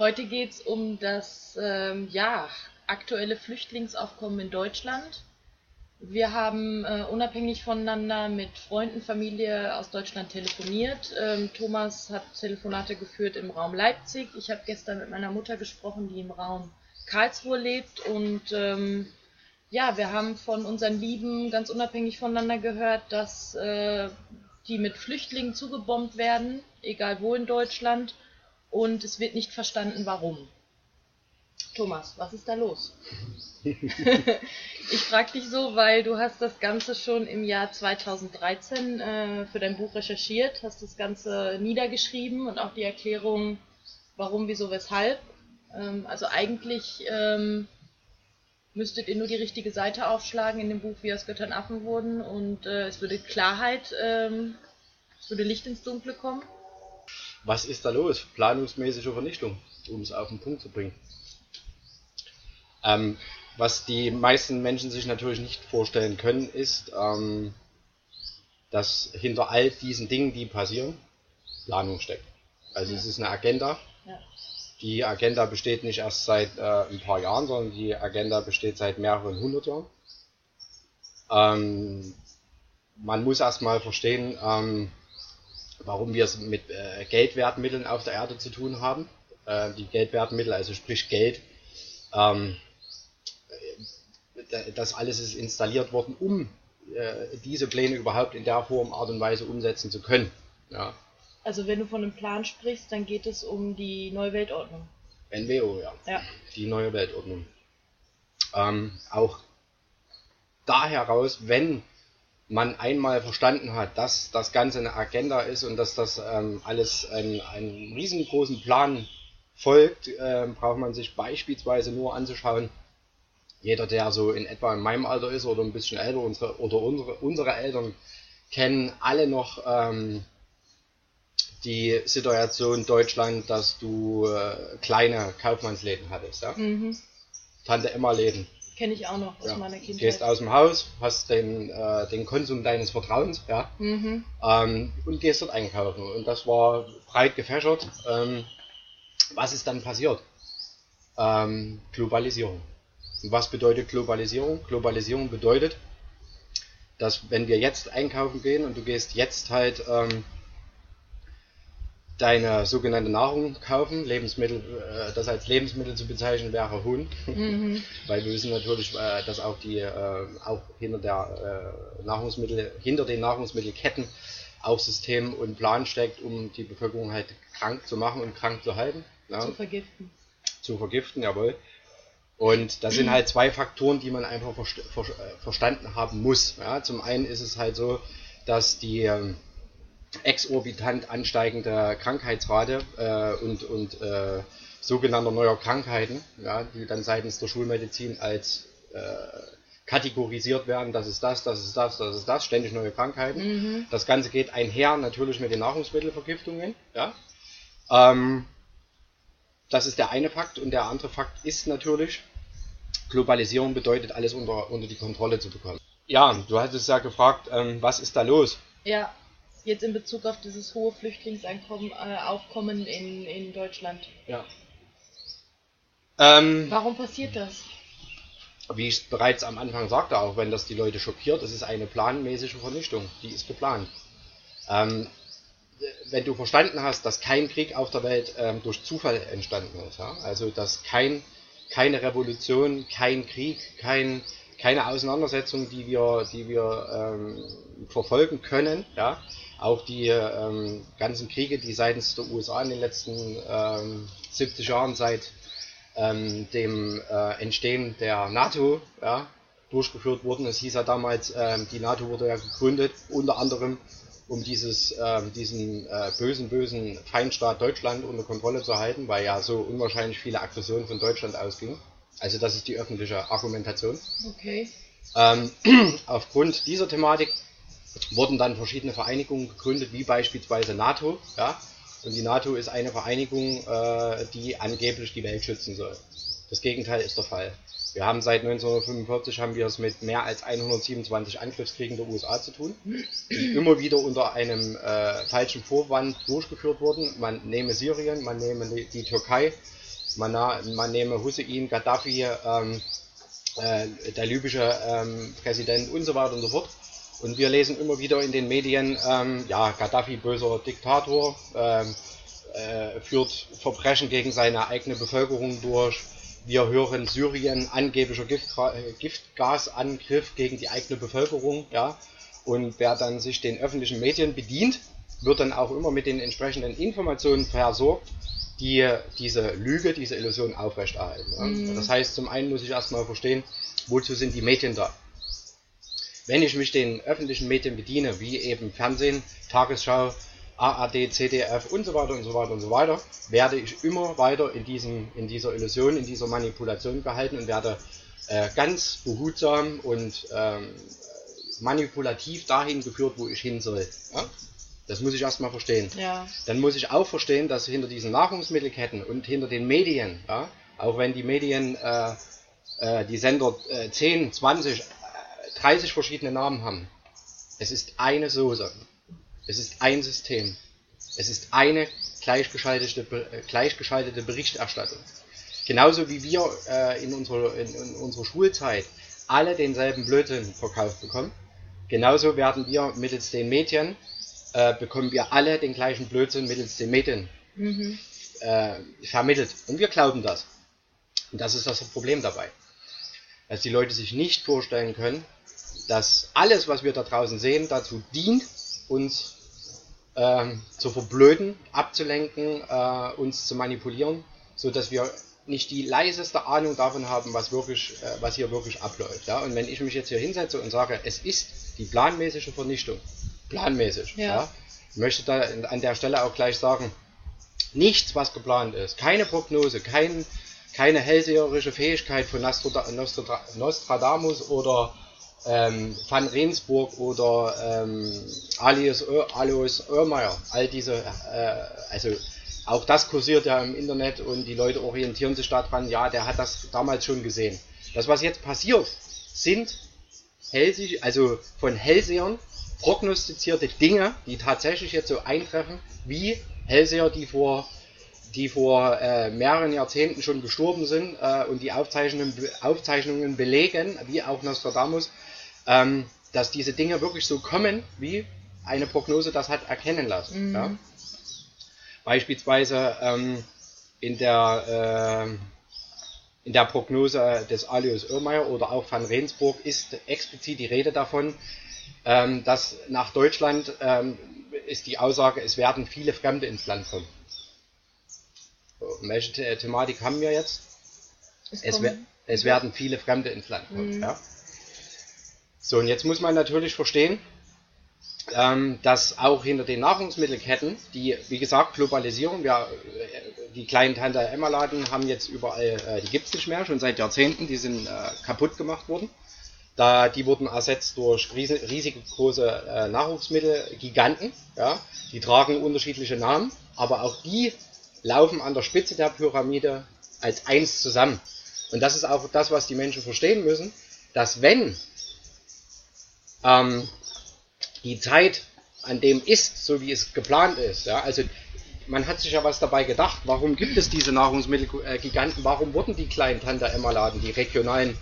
Heute geht es um das ähm, ja, aktuelle Flüchtlingsaufkommen in Deutschland. Wir haben äh, unabhängig voneinander mit Freunden, Familie aus Deutschland telefoniert. Ähm, Thomas hat Telefonate geführt im Raum Leipzig. Ich habe gestern mit meiner Mutter gesprochen, die im Raum Karlsruhe lebt. Und ähm, ja, wir haben von unseren Lieben ganz unabhängig voneinander gehört, dass äh, die mit Flüchtlingen zugebombt werden, egal wo in Deutschland. Und es wird nicht verstanden, warum. Thomas, was ist da los? ich frage dich so, weil du hast das Ganze schon im Jahr 2013 äh, für dein Buch recherchiert, hast das Ganze niedergeschrieben und auch die Erklärung, warum, wieso, weshalb. Ähm, also eigentlich ähm, müsstet ihr nur die richtige Seite aufschlagen in dem Buch, wie aus Göttern Affen wurden und äh, es würde Klarheit, ähm, es würde Licht ins Dunkle kommen. Was ist da los? Planungsmäßige Vernichtung, um es auf den Punkt zu bringen. Ähm, was die meisten Menschen sich natürlich nicht vorstellen können, ist, ähm, dass hinter all diesen Dingen, die passieren, Planung steckt. Also ja. es ist eine Agenda. Ja. Die Agenda besteht nicht erst seit äh, ein paar Jahren, sondern die Agenda besteht seit mehreren hundert Jahren. Ähm, man muss erstmal verstehen, ähm, warum wir es mit äh, Geldwertmitteln auf der Erde zu tun haben. Äh, die Geldwertmittel, also sprich Geld, ähm, äh, das alles ist installiert worden, um äh, diese Pläne überhaupt in der Form, Art und Weise umsetzen zu können. Ja. Also wenn du von einem Plan sprichst, dann geht es um die neue Weltordnung. NWO, ja. ja. Die neue Weltordnung. Ähm, auch da heraus, wenn man einmal verstanden hat, dass das Ganze eine Agenda ist und dass das ähm, alles einem, einem riesengroßen Plan folgt, äh, braucht man sich beispielsweise nur anzuschauen, jeder, der so in etwa in meinem Alter ist oder ein bisschen älter, unsere, oder unsere, unsere Eltern kennen alle noch ähm, die Situation Deutschland, dass du äh, kleine Kaufmannsläden hattest. Ja? Mhm. Tante Emma Läden Kenne ich auch noch aus ja. meiner Kindheit. Gehst aus dem Haus, hast den, äh, den Konsum deines Vertrauens, ja, mhm. ähm, und gehst dort einkaufen. Und das war breit gefächert. Ähm, was ist dann passiert? Ähm, Globalisierung. Und was bedeutet Globalisierung? Globalisierung bedeutet, dass wenn wir jetzt einkaufen gehen und du gehst jetzt halt ähm, deine sogenannte Nahrung kaufen. Lebensmittel, äh, das als Lebensmittel zu bezeichnen wäre Huhn, mhm. weil wir wissen natürlich, äh, dass auch die äh, auch hinter der äh, Nahrungsmittel, hinter den Nahrungsmittelketten auch System und Plan steckt, um die Bevölkerung halt krank zu machen und krank zu halten. Ja. Zu vergiften. Zu vergiften, jawohl. Und das sind halt zwei Faktoren, die man einfach verst ver äh, verstanden haben muss. Ja, zum einen ist es halt so, dass die ähm, exorbitant ansteigende Krankheitsrate äh, und, und äh, sogenannter neuer Krankheiten, ja, die dann seitens der Schulmedizin als äh, kategorisiert werden, das ist das, das ist das, das ist das, ständig neue Krankheiten. Mhm. Das Ganze geht einher natürlich mit den Nahrungsmittelvergiftungen. Ja. Ähm, das ist der eine Fakt und der andere Fakt ist natürlich, Globalisierung bedeutet alles unter, unter die Kontrolle zu bekommen. Ja, du hattest ja gefragt, ähm, was ist da los? Ja jetzt in Bezug auf dieses hohe Flüchtlingseinkommen äh, Aufkommen in, in Deutschland. Ja. Ähm, Warum passiert das? Wie ich bereits am Anfang sagte, auch wenn das die Leute schockiert, es ist eine planmäßige Vernichtung, die ist geplant. Ähm, wenn du verstanden hast, dass kein Krieg auf der Welt ähm, durch Zufall entstanden ist, ja? also dass kein, keine Revolution, kein Krieg, kein, keine Auseinandersetzung, die wir, die wir ähm, verfolgen können, ja, auch die ähm, ganzen Kriege, die seitens der USA in den letzten ähm, 70 Jahren seit ähm, dem äh, Entstehen der NATO ja, durchgeführt wurden. Es hieß ja damals, ähm, die NATO wurde ja gegründet, unter anderem um dieses, äh, diesen äh, bösen, bösen Feindstaat Deutschland unter Kontrolle zu halten, weil ja so unwahrscheinlich viele Aggressionen von Deutschland ausgingen. Also das ist die öffentliche Argumentation. Okay. Ähm, aufgrund dieser Thematik wurden dann verschiedene Vereinigungen gegründet, wie beispielsweise NATO. Ja? Und die NATO ist eine Vereinigung, äh, die angeblich die Welt schützen soll. Das Gegenteil ist der Fall. Wir haben seit 1945 haben wir es mit mehr als 127 Angriffskriegen der USA zu tun, die immer wieder unter einem äh, falschen Vorwand durchgeführt wurden. Man nehme Syrien, man nehme die Türkei, man, man nehme Hussein, Gaddafi, ähm, äh, der libysche ähm, Präsident und so weiter und so fort. Und wir lesen immer wieder in den Medien, ähm, ja, Gaddafi, böser Diktator, ähm, äh, führt Verbrechen gegen seine eigene Bevölkerung durch. Wir hören Syrien, angeblicher Giftga äh, Giftgasangriff gegen die eigene Bevölkerung, ja. Und wer dann sich den öffentlichen Medien bedient, wird dann auch immer mit den entsprechenden Informationen versorgt, die diese Lüge, diese Illusion aufrechterhalten. Mhm. Das heißt, zum einen muss ich erstmal verstehen, wozu sind die Medien da? Wenn ich mich den öffentlichen Medien bediene, wie eben Fernsehen, Tagesschau, ARD, CDF und so weiter und so weiter und so weiter, werde ich immer weiter in, diesem, in dieser Illusion, in dieser Manipulation gehalten und werde äh, ganz behutsam und ähm, manipulativ dahin geführt, wo ich hin soll. Ja? Das muss ich erstmal verstehen. Ja. Dann muss ich auch verstehen, dass hinter diesen Nahrungsmittelketten und hinter den Medien, ja, auch wenn die Medien äh, äh, die Sender äh, 10, 20, 30 verschiedene Namen haben, es ist eine Soße. Es ist ein System. Es ist eine gleichgeschaltete, äh, gleichgeschaltete Berichterstattung. Genauso wie wir äh, in, unserer, in, in unserer Schulzeit alle denselben Blödsinn verkauft bekommen, genauso werden wir mittels den Medien, äh, bekommen wir alle den gleichen Blödsinn mittels den Medien mhm. äh, vermittelt. Und wir glauben das. Und das ist das Problem dabei. Dass die Leute sich nicht vorstellen können, dass alles, was wir da draußen sehen, dazu dient, uns ähm, zu verblöden, abzulenken, äh, uns zu manipulieren, so dass wir nicht die leiseste Ahnung davon haben, was wirklich, äh, was hier wirklich abläuft. Ja? Und wenn ich mich jetzt hier hinsetze und sage, es ist die planmäßige Vernichtung, planmäßig, ja. ja ich möchte da an der Stelle auch gleich sagen, nichts, was geplant ist, keine Prognose, kein, keine hellseherische Fähigkeit von Nostradamus oder ähm, Van Rensburg oder ähm, Alias, Alois Oermeier, all diese, äh, also auch das kursiert ja im Internet und die Leute orientieren sich daran, ja, der hat das damals schon gesehen. Das, was jetzt passiert, sind Hellsich, also von Hellsehern prognostizierte Dinge, die tatsächlich jetzt so eintreffen, wie Hellseher, die vor, die vor äh, mehreren Jahrzehnten schon gestorben sind äh, und die Aufzeichnungen, Aufzeichnungen belegen, wie auch Nostradamus, ähm, dass diese Dinge wirklich so kommen, wie eine Prognose das hat erkennen lassen. Mhm. Ja? Beispielsweise ähm, in, der, äh, in der Prognose des Alius Irrmeier oder auch van Rensburg ist explizit die Rede davon, ähm, dass nach Deutschland ähm, ist die Aussage, es werden viele Fremde ins Land kommen. Welche The Thematik haben wir jetzt? Es, es, es, werden viele Fremde ins Land kommen. Mhm. Ja? So, und jetzt muss man natürlich verstehen, ähm, dass auch hinter den Nahrungsmittelketten, die, wie gesagt, Globalisierung, wir, äh, die kleinen Tante Emma-Laden haben jetzt überall, äh, die gibt es nicht mehr, schon seit Jahrzehnten, die sind äh, kaputt gemacht worden. Da, die wurden ersetzt durch riesig, riesige große äh, Nahrungsmittelgiganten, ja, die tragen unterschiedliche Namen, aber auch die laufen an der Spitze der Pyramide als eins zusammen. Und das ist auch das, was die Menschen verstehen müssen, dass wenn ähm, die Zeit an dem ist, so wie es geplant ist. Ja? Also man hat sich ja was dabei gedacht. Warum gibt es diese Nahrungsmittelgiganten? Warum wurden die kleinen Tante Emma Laden, die regionalen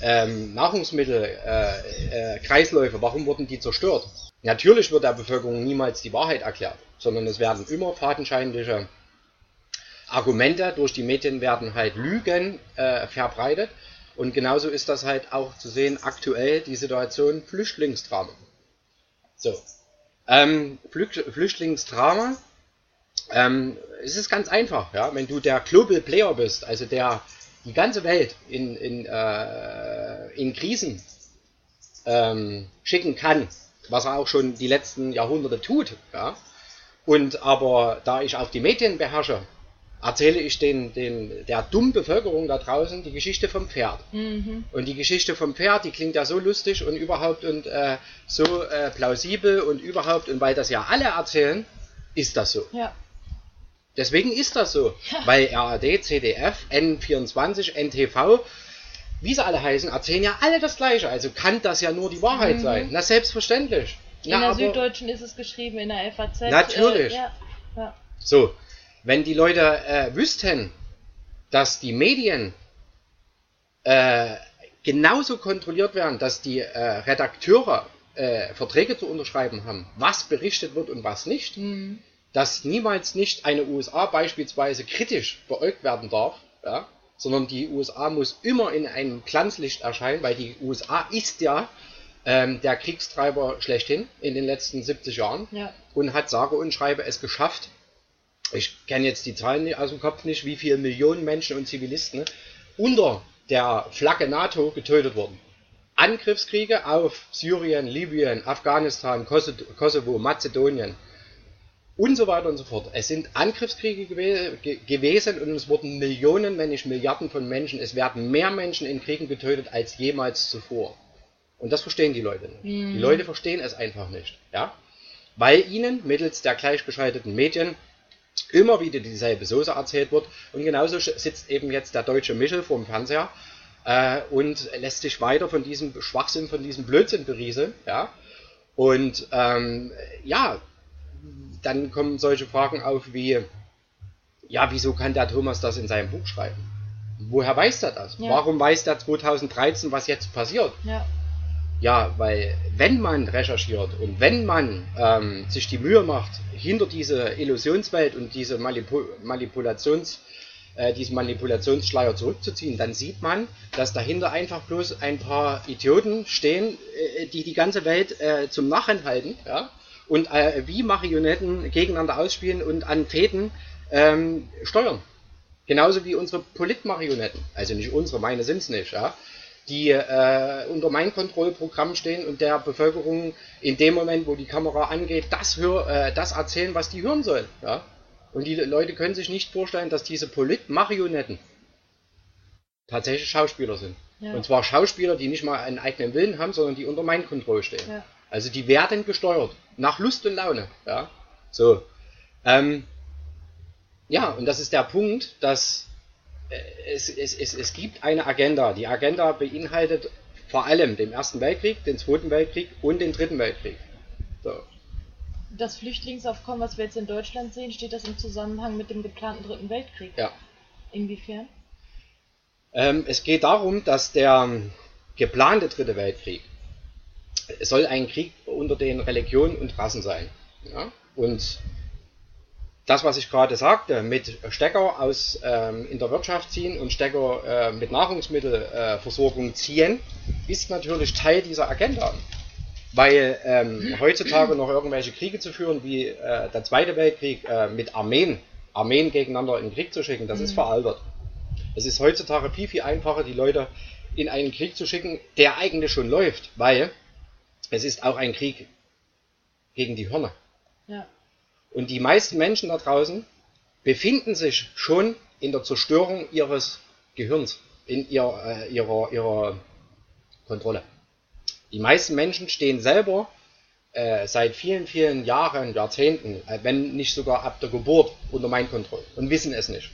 ähm, Nahrungsmittelkreisläufe, äh, äh, warum wurden die zerstört? Natürlich wird der Bevölkerung niemals die Wahrheit erklärt, sondern es werden immer fadenscheinliche Argumente durch die Medien werden halt Lügen äh, verbreitet und genauso ist das halt auch zu sehen aktuell die Situation Flüchtlingsdrama. So. Ähm, Flüchtlingsdrama ähm, es ist ganz einfach, ja, wenn du der Global Player bist, also der die ganze Welt in, in, äh, in Krisen ähm, schicken kann, was er auch schon die letzten Jahrhunderte tut, ja, und aber da ich auch die Medien beherrsche, erzähle ich den, den, der dummen Bevölkerung da draußen die Geschichte vom Pferd. Mhm. Und die Geschichte vom Pferd, die klingt ja so lustig und überhaupt und äh, so äh, plausibel und überhaupt, und weil das ja alle erzählen, ist das so. Ja. Deswegen ist das so. Ja. Weil RAD, CDF, N24, NTV, wie sie alle heißen, erzählen ja alle das Gleiche. Also kann das ja nur die Wahrheit mhm. sein. Na, selbstverständlich. In Na, der Süddeutschen ist es geschrieben, in der FAZ. Natürlich. Äh, ja. Ja. So, wenn die Leute äh, wüssten, dass die Medien äh, genauso kontrolliert werden, dass die äh, Redakteure äh, Verträge zu unterschreiben haben, was berichtet wird und was nicht, mhm. dass niemals nicht eine USA beispielsweise kritisch beäugt werden darf, ja, sondern die USA muss immer in einem Glanzlicht erscheinen, weil die USA ist ja ähm, der Kriegstreiber schlechthin in den letzten 70 Jahren ja. und hat sage und schreibe es geschafft. Ich kenne jetzt die Zahlen aus dem Kopf nicht, wie viele Millionen Menschen und Zivilisten unter der Flagge NATO getötet wurden. Angriffskriege auf Syrien, Libyen, Afghanistan, Kosovo, Mazedonien und so weiter und so fort. Es sind Angriffskriege gew gewesen und es wurden Millionen, wenn nicht Milliarden von Menschen, es werden mehr Menschen in Kriegen getötet als jemals zuvor. Und das verstehen die Leute nicht. Mhm. Die Leute verstehen es einfach nicht. Ja? Weil ihnen mittels der gleichgeschalteten Medien immer wieder dieselbe Soße erzählt wird. Und genauso sitzt eben jetzt der deutsche Michel vorm Fernseher äh, und lässt sich weiter von diesem Schwachsinn, von diesem Blödsinn berieseln. Ja? Und ähm, ja, dann kommen solche Fragen auf wie, ja, wieso kann der Thomas das in seinem Buch schreiben? Woher weiß er das? Ja. Warum weiß der 2013, was jetzt passiert? Ja. Ja, weil wenn man recherchiert und wenn man ähm, sich die Mühe macht, hinter diese Illusionswelt und diese Manipu Manipulations, äh, diesen Manipulationsschleier zurückzuziehen, dann sieht man, dass dahinter einfach bloß ein paar Idioten stehen, äh, die die ganze Welt äh, zum Narren halten ja? und äh, wie Marionetten gegeneinander ausspielen und an Fäden ähm, steuern. Genauso wie unsere Politmarionetten. Also nicht unsere, meine sind es nicht. Ja? Die äh, unter mein Kontrollprogramm stehen und der Bevölkerung in dem Moment, wo die Kamera angeht, das, hör, äh, das erzählen, was die hören sollen. Ja? Und die Leute können sich nicht vorstellen, dass diese Polit-Marionetten tatsächlich Schauspieler sind. Ja. Und zwar Schauspieler, die nicht mal einen eigenen Willen haben, sondern die unter mein Kontroll stehen. Ja. Also die werden gesteuert. Nach Lust und Laune. Ja, so. Ähm, ja, und das ist der Punkt, dass es, es, es, es gibt eine Agenda. Die Agenda beinhaltet vor allem den Ersten Weltkrieg, den Zweiten Weltkrieg und den Dritten Weltkrieg. So. Das Flüchtlingsaufkommen, was wir jetzt in Deutschland sehen, steht das im Zusammenhang mit dem geplanten Dritten Weltkrieg? Ja. Inwiefern? Ähm, es geht darum, dass der geplante Dritte Weltkrieg soll ein Krieg unter den Religionen und Rassen sein. Ja? Und das, was ich gerade sagte, mit Stecker aus ähm, in der Wirtschaft ziehen und Stecker äh, mit Nahrungsmittelversorgung äh, ziehen, ist natürlich Teil dieser Agenda. Weil ähm, heutzutage noch irgendwelche Kriege zu führen, wie äh, der Zweite Weltkrieg äh, mit Armeen, Armeen gegeneinander in den Krieg zu schicken, das mhm. ist veraltet. Es ist heutzutage viel, viel einfacher, die Leute in einen Krieg zu schicken, der eigentlich schon läuft, weil es ist auch ein Krieg gegen die Hörner. Ja. Und die meisten Menschen da draußen befinden sich schon in der Zerstörung ihres Gehirns, in ihr, äh, ihrer, ihrer Kontrolle. Die meisten Menschen stehen selber äh, seit vielen, vielen Jahren, Jahrzehnten, äh, wenn nicht sogar ab der Geburt unter Kontrolle und wissen es nicht.